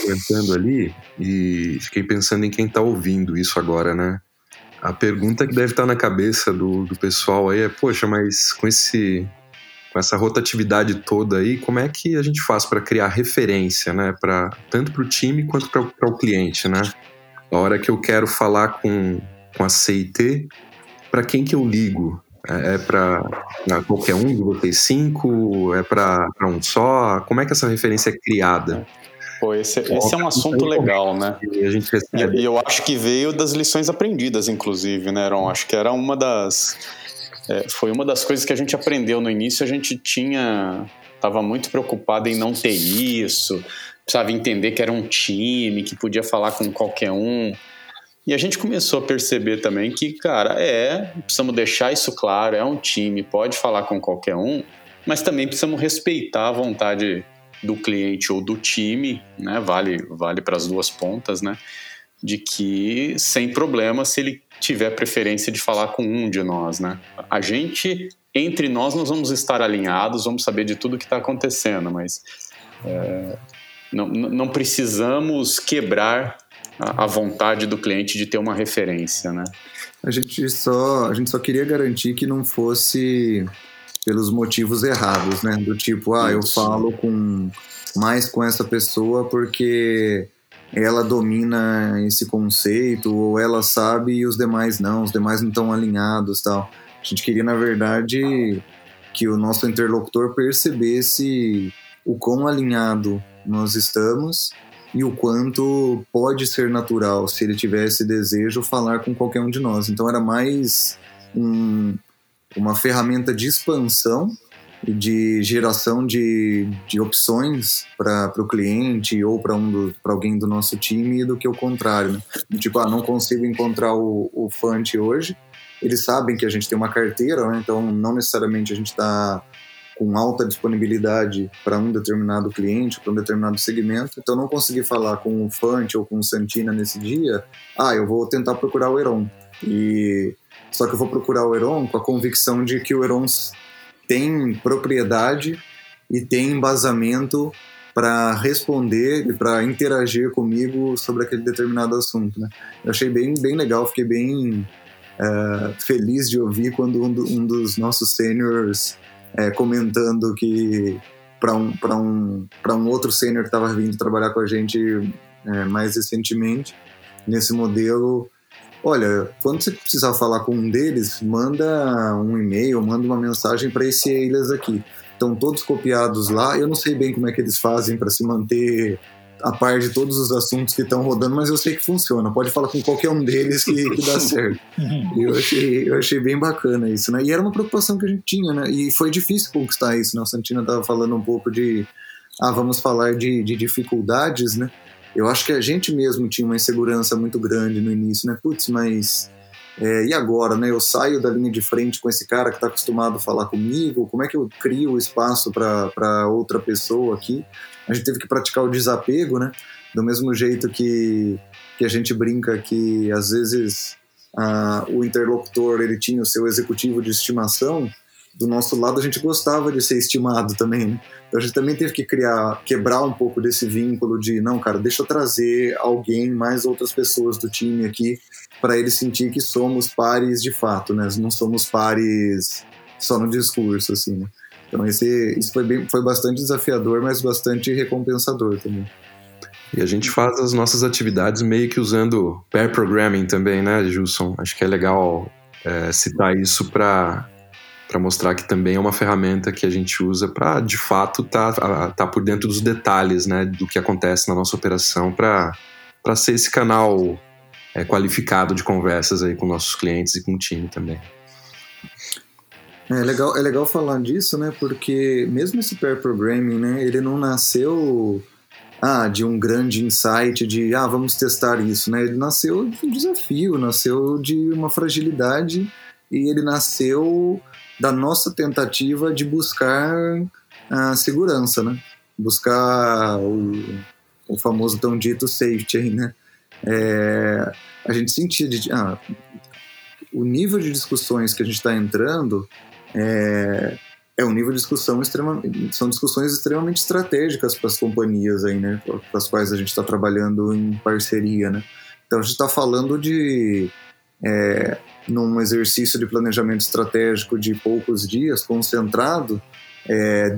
comentando ali e fiquei pensando em quem está ouvindo isso agora, né? A pergunta que deve estar na cabeça do, do pessoal aí é, poxa, mas com esse com essa rotatividade toda aí, como é que a gente faz para criar referência, né, para tanto para o time quanto para o cliente, né? A hora que eu quero falar com, com a CIT, para quem que eu ligo? É, é para qualquer um de vocês cinco? É para um só? Como é que essa referência é criada? Pô, esse, esse é um assunto legal, né? E, eu acho que veio das lições aprendidas, inclusive, né, Ron? Acho que era uma das. É, foi uma das coisas que a gente aprendeu no início. A gente tinha. Tava muito preocupado em não ter isso, precisava entender que era um time, que podia falar com qualquer um. E a gente começou a perceber também que, cara, é, precisamos deixar isso claro, é um time, pode falar com qualquer um, mas também precisamos respeitar a vontade do cliente ou do time, né? Vale, vale para as duas pontas, né? De que sem problema se ele tiver preferência de falar com um de nós, né? A gente entre nós nós vamos estar alinhados, vamos saber de tudo que está acontecendo, mas é, não, não precisamos quebrar a, a vontade do cliente de ter uma referência, né? A gente só a gente só queria garantir que não fosse pelos motivos errados, né? Do tipo, ah, eu falo com mais com essa pessoa porque ela domina esse conceito ou ela sabe e os demais não, os demais não estão alinhados, tal. A gente queria, na verdade, que o nosso interlocutor percebesse o quão alinhado nós estamos e o quanto pode ser natural, se ele tivesse desejo, falar com qualquer um de nós. Então era mais um, uma ferramenta de expansão e de geração de, de opções para o cliente ou para um alguém do nosso time do que o contrário. Né? Tipo, ah, não consigo encontrar o, o Fante hoje. Eles sabem que a gente tem uma carteira, né? então não necessariamente a gente está com alta disponibilidade para um determinado cliente, para um determinado segmento. Então, não consegui falar com o Fante ou com o Santina nesse dia. Ah, eu vou tentar procurar o Heron. E só que eu vou procurar o Heron com a convicção de que o Heron tem propriedade e tem embasamento para responder e para interagir comigo sobre aquele determinado assunto, né? Eu achei bem, bem legal, fiquei bem uh, feliz de ouvir quando um, do, um dos nossos seniors é, comentando que para um, um, um outro sênior que estava vindo trabalhar com a gente é, mais recentemente, nesse modelo, olha, quando você precisar falar com um deles, manda um e-mail, manda uma mensagem para esse eles aqui. Estão todos copiados lá. Eu não sei bem como é que eles fazem para se manter a par de todos os assuntos que estão rodando, mas eu sei que funciona. Pode falar com qualquer um deles que, que dá <laughs> certo. eu, achei, eu achei bem bacana isso, né? E era uma preocupação que a gente tinha, né? E foi difícil conquistar isso, né? O Santina estava falando um pouco de, ah, vamos falar de, de dificuldades, né? Eu acho que a gente mesmo tinha uma insegurança muito grande no início, né? Putz, mas é, e agora, né? Eu saio da linha de frente com esse cara que está acostumado a falar comigo. Como é que eu crio espaço para outra pessoa aqui? A gente teve que praticar o desapego, né? Do mesmo jeito que, que a gente brinca que às vezes ah, o interlocutor ele tinha o seu executivo de estimação. Do nosso lado a gente gostava de ser estimado também, né? Então a gente também teve que criar, quebrar um pouco desse vínculo de não, cara, deixa eu trazer alguém, mais outras pessoas do time aqui para ele sentir que somos pares de fato, né? Não somos pares só no discurso, assim, né? Então esse, isso foi, bem, foi bastante desafiador, mas bastante recompensador também. E a gente faz as nossas atividades meio que usando pair programming também, né, Gilson? Acho que é legal é, citar isso para para mostrar que também é uma ferramenta que a gente usa para de fato tá, tá por dentro dos detalhes, né, do que acontece na nossa operação para para ser esse canal é, qualificado de conversas aí com nossos clientes e com o time também. É legal, é legal falar disso, né? Porque mesmo esse pair programming, né? Ele não nasceu ah, de um grande insight de ah, vamos testar isso, né? Ele nasceu de um desafio, nasceu de uma fragilidade e ele nasceu da nossa tentativa de buscar a segurança, né? Buscar o, o famoso tão dito safety aí, né? é, a gente sentia de, ah, o nível de discussões que a gente está entrando é, é um nível de discussão extremamente são discussões extremamente estratégicas para as companhias aí, né, para as quais a gente está trabalhando em parceria, né. Então a gente está falando de é, num exercício de planejamento estratégico de poucos dias, concentrado, é,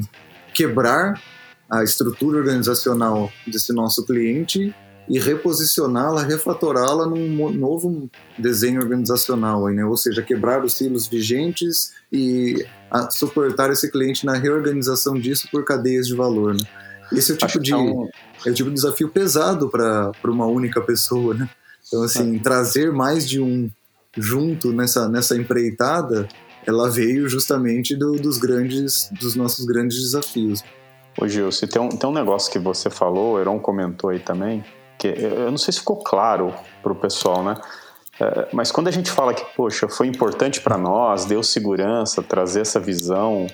quebrar a estrutura organizacional desse nosso cliente e reposicioná-la, refatorá-la num novo desenho organizacional, né? ou seja, quebrar os silos vigentes e suportar esse cliente na reorganização disso por cadeias de valor. Né? Esse é o tipo de, é, um... é o tipo de desafio pesado para uma única pessoa. Né? Então, assim, é. trazer mais de um junto nessa, nessa empreitada, ela veio justamente do, dos grandes, dos nossos grandes desafios. Ô Gil, se tem um, tem um negócio que você falou, o Heron comentou aí também, que eu não sei se ficou claro para o pessoal, né? É, mas quando a gente fala que, poxa, foi importante para nós, deu segurança, trazer essa visão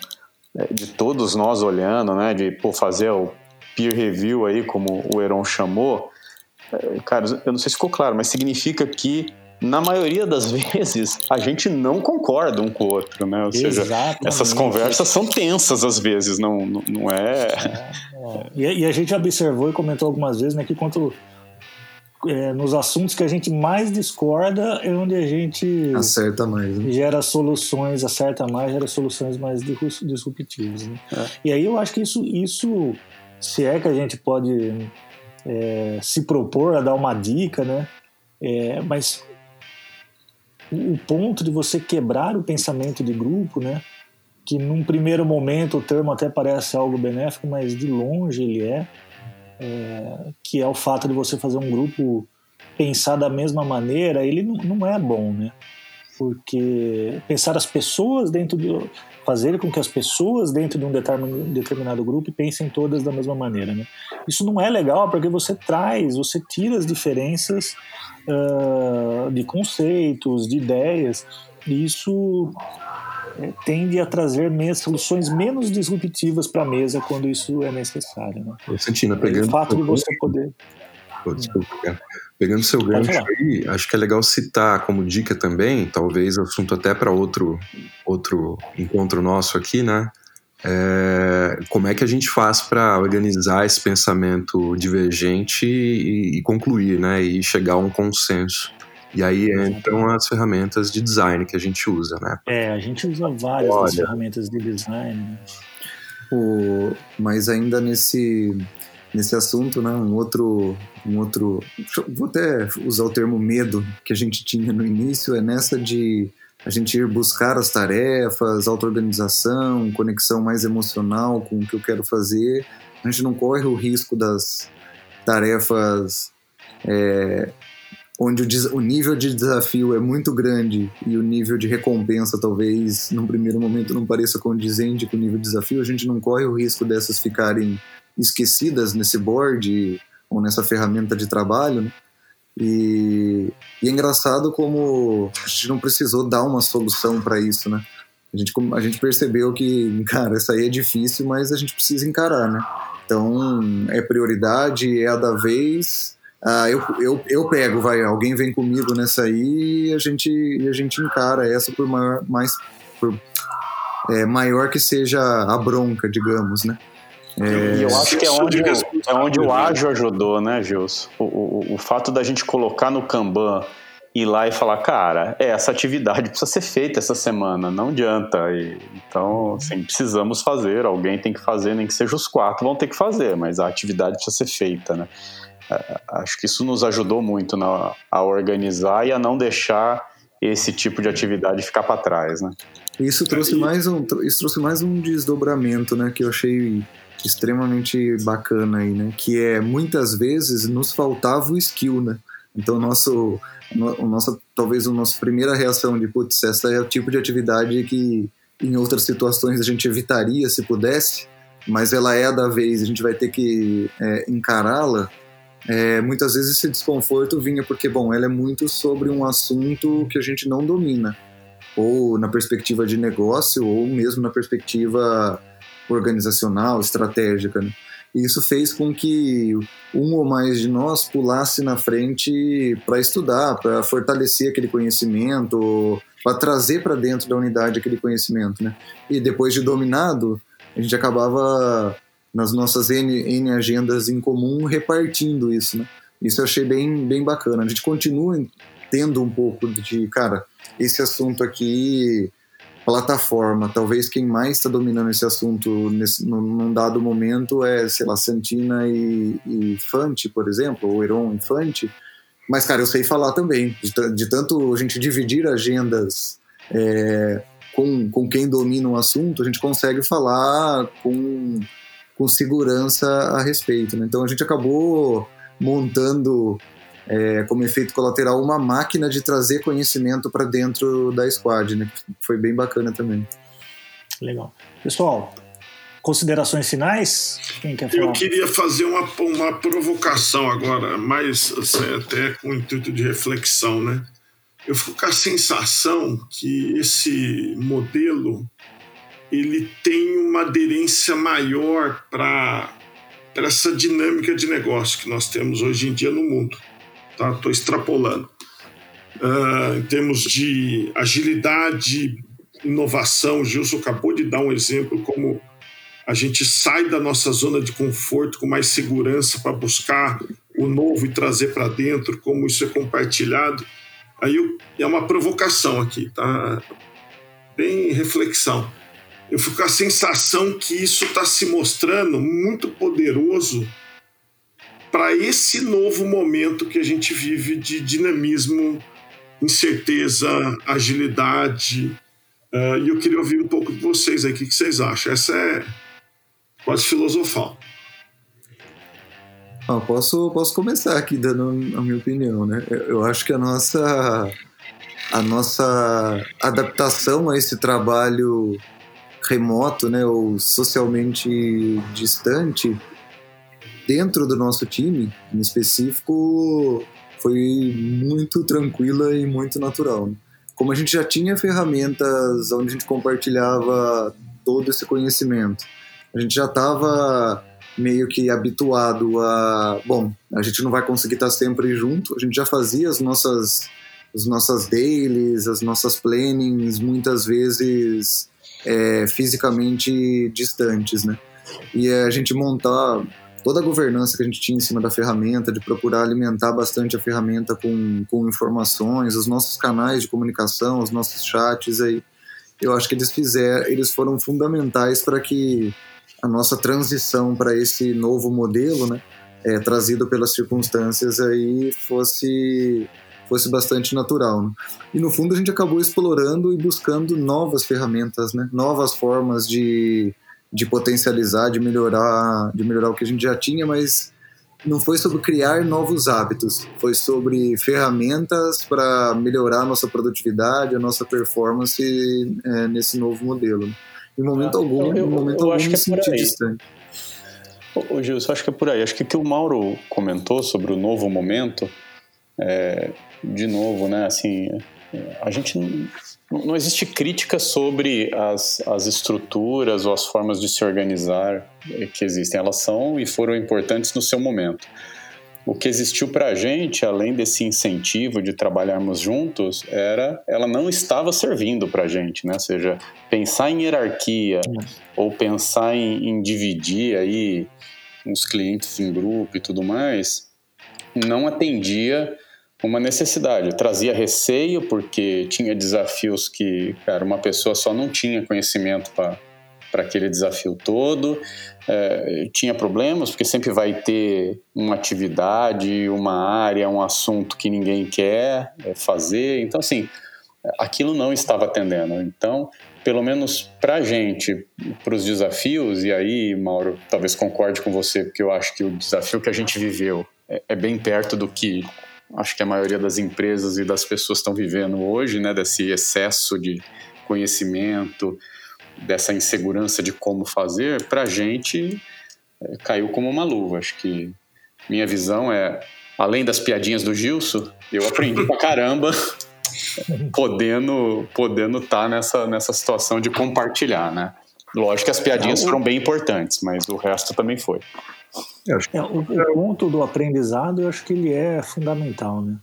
é, de todos nós olhando, né? De pô, fazer o peer review aí, como o Heron chamou, é, cara, eu não sei se ficou claro, mas significa que na maioria das <laughs> vezes a gente não concorda um com o outro, né? Ou seja, Exatamente. essas conversas são tensas às vezes, não, não, não é. é, é. E, a gente observou e comentou algumas vezes né, que quanto é, nos assuntos que a gente mais discorda é onde a gente acerta mais, né? gera soluções, acerta mais, gera soluções mais disruptivas. Né? É. E aí eu acho que isso, isso, se é que a gente pode é, se propor a dar uma dica, né? É, mas o ponto de você quebrar o pensamento de grupo, né? Que num primeiro momento o termo até parece algo benéfico, mas de longe ele é é, que é o fato de você fazer um grupo pensar da mesma maneira, ele não, não é bom, né? Porque pensar as pessoas dentro de. Fazer com que as pessoas dentro de um determinado grupo pensem todas da mesma maneira, né? Isso não é legal porque você traz, você tira as diferenças uh, de conceitos, de ideias, e isso é, tende a trazer soluções menos disruptivas para a mesa quando isso é necessário. Né? Santina, pegando. O fato de você poder. desculpa, cara. Pegando seu gancho aí, acho que é legal citar como dica também, talvez assunto até para outro, outro encontro nosso aqui, né? É, como é que a gente faz para organizar esse pensamento divergente e, e, concluir, né? E chegar a um consenso. E aí entram as ferramentas de design que a gente usa, né? É, a gente usa várias Olha. das ferramentas de design. O, mas ainda nesse nesse assunto, né? Um outro, um outro, vou até usar o termo medo que a gente tinha no início é nessa de a gente ir buscar as tarefas, auto-organização, conexão mais emocional com o que eu quero fazer. A gente não corre o risco das tarefas é, onde o, o, nível de desafio é muito grande e o nível de recompensa talvez num primeiro momento não pareça condizente com o nível de desafio, a gente não corre o risco dessas ficarem esquecidas nesse board ou nessa ferramenta de trabalho. Né? E, e, é engraçado como a gente não precisou dar uma solução para isso, né? A gente, a gente percebeu que, cara, essa aí é difícil, mas a gente precisa encarar, né? Então, é prioridade, é a da vez. Ah, eu, eu, eu pego, vai, alguém vem comigo nessa aí e a gente, e a gente encara essa por maior, mais, por, é, maior que seja a bronca, digamos, né? É... E eu acho que é onde, é onde o ágil ajudou, né, Gilson? O, o, o fato da gente colocar no Kanban ir lá e falar, cara, é, essa atividade precisa ser feita essa semana, não adianta. E, então, assim, precisamos fazer, alguém tem que fazer, nem que seja os quatro vão ter que fazer, mas a atividade precisa ser feita, né? É, acho que isso nos ajudou muito na, a organizar e a não deixar esse tipo de atividade ficar para trás, né? Isso trouxe mais um, isso trouxe mais um desdobramento, né, que eu achei extremamente bacana aí, né? Que é muitas vezes nos faltava o skill, né? Então nosso, o nosso talvez a nossa primeira reação de putz, essa é o tipo de atividade que em outras situações a gente evitaria se pudesse, mas ela é da vez, a gente vai ter que é, encará-la. É, muitas vezes esse desconforto vinha porque, bom, ela é muito sobre um assunto que a gente não domina, ou na perspectiva de negócio, ou mesmo na perspectiva organizacional, estratégica. Né? E isso fez com que um ou mais de nós pulasse na frente para estudar, para fortalecer aquele conhecimento, para trazer para dentro da unidade aquele conhecimento. Né? E depois de dominado, a gente acabava nas nossas N, N agendas em comum repartindo isso. Né? Isso eu achei bem, bem bacana. A gente continua tendo um pouco de, cara, esse assunto aqui plataforma. Talvez quem mais está dominando esse assunto nesse, num, dado momento é, sei lá, Santina e, e Fante, por exemplo, ou Heron e Fante. Mas, cara, eu sei falar também. De, de tanto a gente dividir agendas é, com, com quem domina um assunto, a gente consegue falar com, com segurança a respeito. Né? Então a gente acabou montando é, como efeito colateral, uma máquina de trazer conhecimento para dentro da squad, né? Foi bem bacana também. Legal. Pessoal, considerações finais? Quem quer falar? Eu queria fazer uma, uma provocação agora, mais assim, até com o intuito de reflexão, né? Eu fico com a sensação que esse modelo ele tem uma aderência maior para essa dinâmica de negócio que nós temos hoje em dia no mundo tá? Estou extrapolando. Uh, em termos de agilidade, inovação, o Gilson acabou de dar um exemplo como a gente sai da nossa zona de conforto com mais segurança para buscar o novo e trazer para dentro, como isso é compartilhado. Aí eu, é uma provocação aqui, tá? Bem reflexão. Eu fico com a sensação que isso está se mostrando muito poderoso para esse novo momento que a gente vive de dinamismo, incerteza, agilidade. Uh, e eu queria ouvir um pouco de vocês aí, o que, que vocês acham? Essa é quase filosofal. Ah, posso, posso começar aqui dando a minha opinião, né? Eu acho que a nossa, a nossa adaptação a esse trabalho remoto, né, ou socialmente distante, dentro do nosso time, em específico, foi muito tranquila e muito natural. Né? Como a gente já tinha ferramentas onde a gente compartilhava todo esse conhecimento, a gente já estava meio que habituado a, bom, a gente não vai conseguir estar sempre junto. A gente já fazia as nossas as nossas dailies, as nossas plannings, muitas vezes é, fisicamente distantes, né? E a gente montar toda a governança que a gente tinha em cima da ferramenta, de procurar alimentar bastante a ferramenta com, com informações, os nossos canais de comunicação, os nossos chats aí, eu acho que eles fizeram, eles foram fundamentais para que a nossa transição para esse novo modelo, né, é, trazido pelas circunstâncias aí, fosse fosse bastante natural. Né? E no fundo a gente acabou explorando e buscando novas ferramentas, né, novas formas de, de potencializar, de melhorar, de melhorar o que a gente já tinha, mas não foi sobre criar novos hábitos, foi sobre ferramentas para melhorar a nossa produtividade, a nossa performance é, nesse novo modelo. Em momento ah, algum, eu, em momento eu, eu algum me é senti distante. Ô, Gilson, acho que é por aí. Acho que o que o Mauro comentou sobre o novo momento, é, de novo, né, assim, a gente não, existe crítica sobre as, as estruturas ou as formas de se organizar que existem. Elas são e foram importantes no seu momento. O que existiu para a gente, além desse incentivo de trabalharmos juntos, era ela não estava servindo para a gente, né? Ou seja, pensar em hierarquia ou pensar em, em dividir aí os clientes em grupo e tudo mais, não atendia uma necessidade. trazia receio porque tinha desafios que, cara, uma pessoa só não tinha conhecimento para para aquele desafio todo. É, tinha problemas, porque sempre vai ter uma atividade, uma área, um assunto que ninguém quer é, fazer. Então, assim, aquilo não estava atendendo. Então, pelo menos para a gente, para os desafios, e aí, Mauro, talvez concorde com você, porque eu acho que o desafio que a gente viveu é, é bem perto do que acho que a maioria das empresas e das pessoas estão vivendo hoje, né, desse excesso de conhecimento, dessa insegurança de como fazer, para a gente é, caiu como uma luva. Acho que minha visão é, além das piadinhas do Gilson, eu aprendi pra caramba <laughs> podendo podendo estar tá nessa, nessa situação de compartilhar, né? Lógico que as piadinhas foram bem importantes, mas o resto também foi. É, o, o, ponto do aprendizado, eu acho que ele é fundamental, né?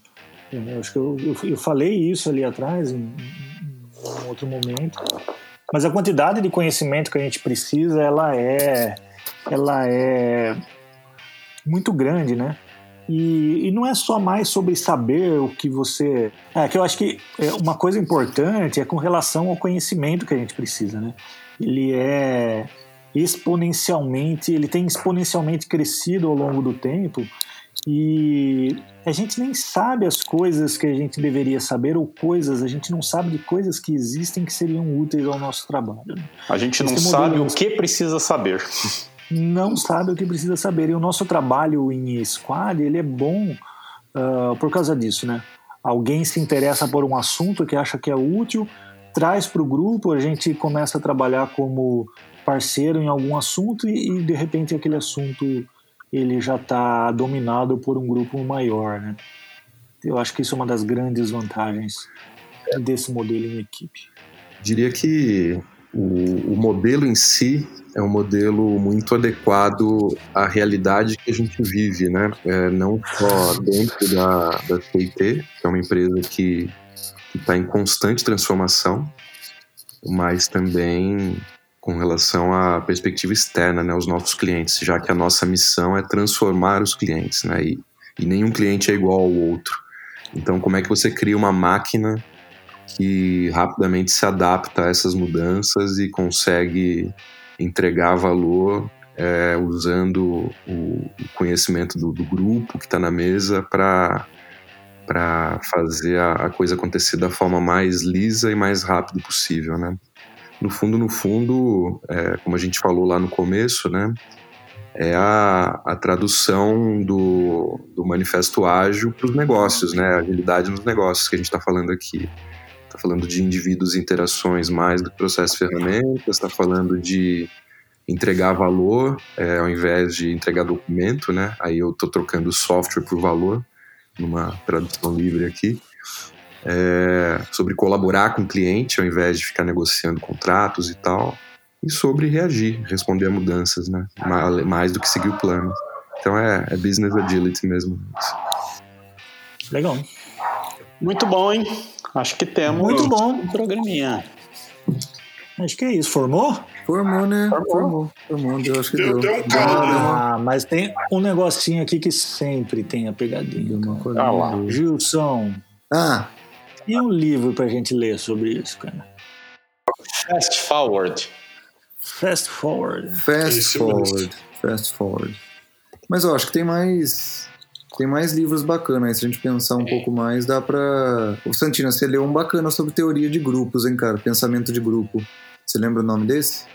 Eu acho que eu, eu, eu falei isso ali atrás, em, em outro momento, mas a quantidade de conhecimento que a gente precisa, ela é, ela é muito grande, né? E, e, não é só mais sobre saber o que você. É que eu acho que é uma coisa importante é com relação ao conhecimento que a gente precisa, né? Ele é exponencialmente, ele tem exponencialmente crescido ao longo do tempo e a gente nem sabe as coisas que a gente deveria saber ou coisas, a gente não sabe de coisas que existem que seriam úteis ao nosso trabalho. A gente não sabe o que precisa saber. <laughs> Não sabe o que precisa saber. E o nosso trabalho em squad, ele é bom uh, por causa disso, né? Alguém se interessa por um assunto que acha que é útil, traz para o grupo, a gente começa a trabalhar como parceiro em algum assunto e, e de repente aquele assunto ele já está dominado por um grupo maior, né? Eu acho que isso é uma das grandes vantagens desse modelo em equipe. Diria que o, o modelo em si é um modelo muito adequado à realidade que a gente vive, né? É, não só dentro da, da TIT, que é uma empresa que está em constante transformação, mas também com relação à perspectiva externa, né, os nossos clientes, já que a nossa missão é transformar os clientes, né, e, e nenhum cliente é igual ao outro. Então, como é que você cria uma máquina que rapidamente se adapta a essas mudanças e consegue entregar valor é, usando o, conhecimento do, do grupo que está na mesa para para fazer a, a, coisa acontecer da forma mais lisa e mais rápido possível, né? No fundo, no fundo, é, como a gente falou lá no começo, né, é a, a tradução do, do manifesto ágil para os negócios, né, a agilidade nos negócios que a gente está falando aqui. Está falando de indivíduos e interações mais do que processo ferramentas, está falando de entregar valor é, ao invés de entregar documento, né? Aí eu estou trocando software por valor, numa tradução livre aqui é, sobre colaborar com o cliente ao invés de ficar negociando contratos e tal. e sobre reagir, responder a mudanças, né? Mais do que seguir o plano. Então é, é business agility mesmo. Legal. Muito bom, hein? Acho que temos Muito bom. um programinha. Acho que é isso. Formou? Formou, né? Formou. Formou. Deu, acho que deu. Deu, um né? Ah, mas tem um negocinho aqui que sempre tem a pegadinha. Ah lá. Gilson. Ah. E um livro pra gente ler sobre isso, cara? Fast Forward. Fast Forward. Fast Forward. Fast Forward. Mas eu acho que tem mais tem mais livros bacanas aí. Se a gente pensar um é. pouco mais, dá pra. Ô, Santina, você leu um bacana sobre teoria de grupos, hein, cara? Pensamento de grupo. Você lembra o nome desse?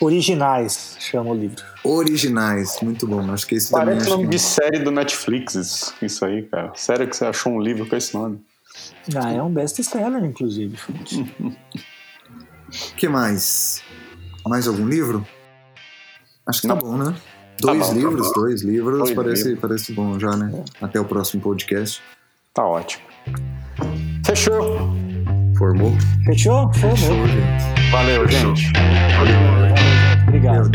Originais, chama o livro. Originais, muito bom. Acho que esse Parece nome de série do Netflix, isso aí, cara. Sério que você achou um livro com esse nome? Ah, é um best-seller, inclusive. O <laughs> que mais? Mais algum livro? Acho que tá Não. tá bom, né? Dois tá bom, livros, tá dois livros, dois parece, livros. parece bom já, né? Até o próximo podcast. Tá ótimo. Fechou. Formou? Fechou? Formou. Fechou, gente. Valeu, gente. Valeu. Obrigado.